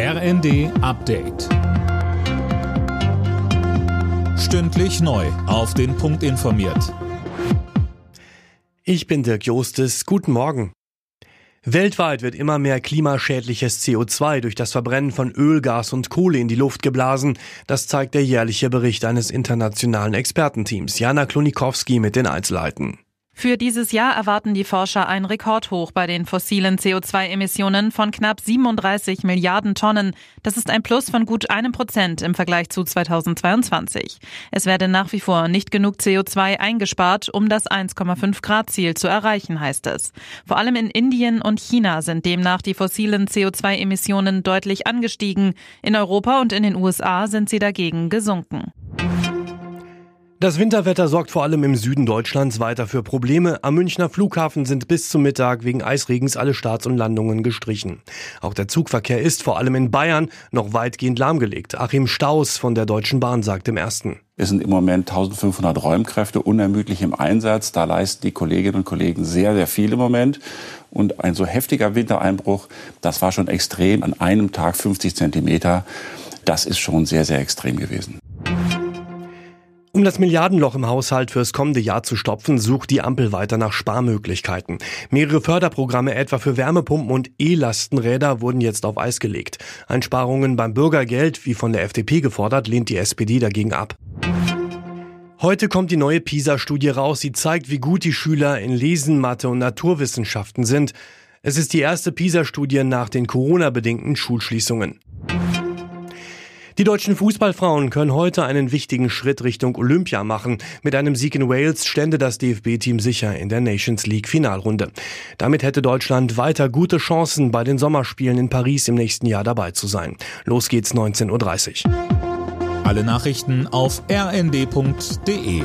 RND Update. Stündlich neu. Auf den Punkt informiert. Ich bin Dirk Jostes. Guten Morgen. Weltweit wird immer mehr klimaschädliches CO2 durch das Verbrennen von Öl, Gas und Kohle in die Luft geblasen. Das zeigt der jährliche Bericht eines internationalen Expertenteams. Jana Klonikowski mit den Einzelheiten. Für dieses Jahr erwarten die Forscher ein Rekordhoch bei den fossilen CO2-Emissionen von knapp 37 Milliarden Tonnen. Das ist ein Plus von gut einem Prozent im Vergleich zu 2022. Es werde nach wie vor nicht genug CO2 eingespart, um das 1,5 Grad Ziel zu erreichen, heißt es. Vor allem in Indien und China sind demnach die fossilen CO2-Emissionen deutlich angestiegen. In Europa und in den USA sind sie dagegen gesunken. Das Winterwetter sorgt vor allem im Süden Deutschlands weiter für Probleme. Am Münchner Flughafen sind bis zum Mittag wegen Eisregens alle Starts und Landungen gestrichen. Auch der Zugverkehr ist vor allem in Bayern noch weitgehend lahmgelegt. Achim Staus von der Deutschen Bahn sagt im ersten. Es sind im Moment 1500 Räumkräfte unermüdlich im Einsatz. Da leisten die Kolleginnen und Kollegen sehr, sehr viel im Moment. Und ein so heftiger Wintereinbruch, das war schon extrem. An einem Tag 50 Zentimeter. Das ist schon sehr, sehr extrem gewesen. Um das Milliardenloch im Haushalt fürs kommende Jahr zu stopfen, sucht die Ampel weiter nach Sparmöglichkeiten. Mehrere Förderprogramme etwa für Wärmepumpen und E-Lastenräder wurden jetzt auf Eis gelegt. Einsparungen beim Bürgergeld, wie von der FDP gefordert, lehnt die SPD dagegen ab. Heute kommt die neue PISA-Studie raus. Sie zeigt, wie gut die Schüler in Lesen, Mathe und Naturwissenschaften sind. Es ist die erste PISA-Studie nach den Corona-bedingten Schulschließungen. Die deutschen Fußballfrauen können heute einen wichtigen Schritt Richtung Olympia machen. Mit einem Sieg in Wales stände das DFB-Team sicher in der Nations League Finalrunde. Damit hätte Deutschland weiter gute Chancen, bei den Sommerspielen in Paris im nächsten Jahr dabei zu sein. Los geht's 19.30 Uhr. Alle Nachrichten auf rnd.de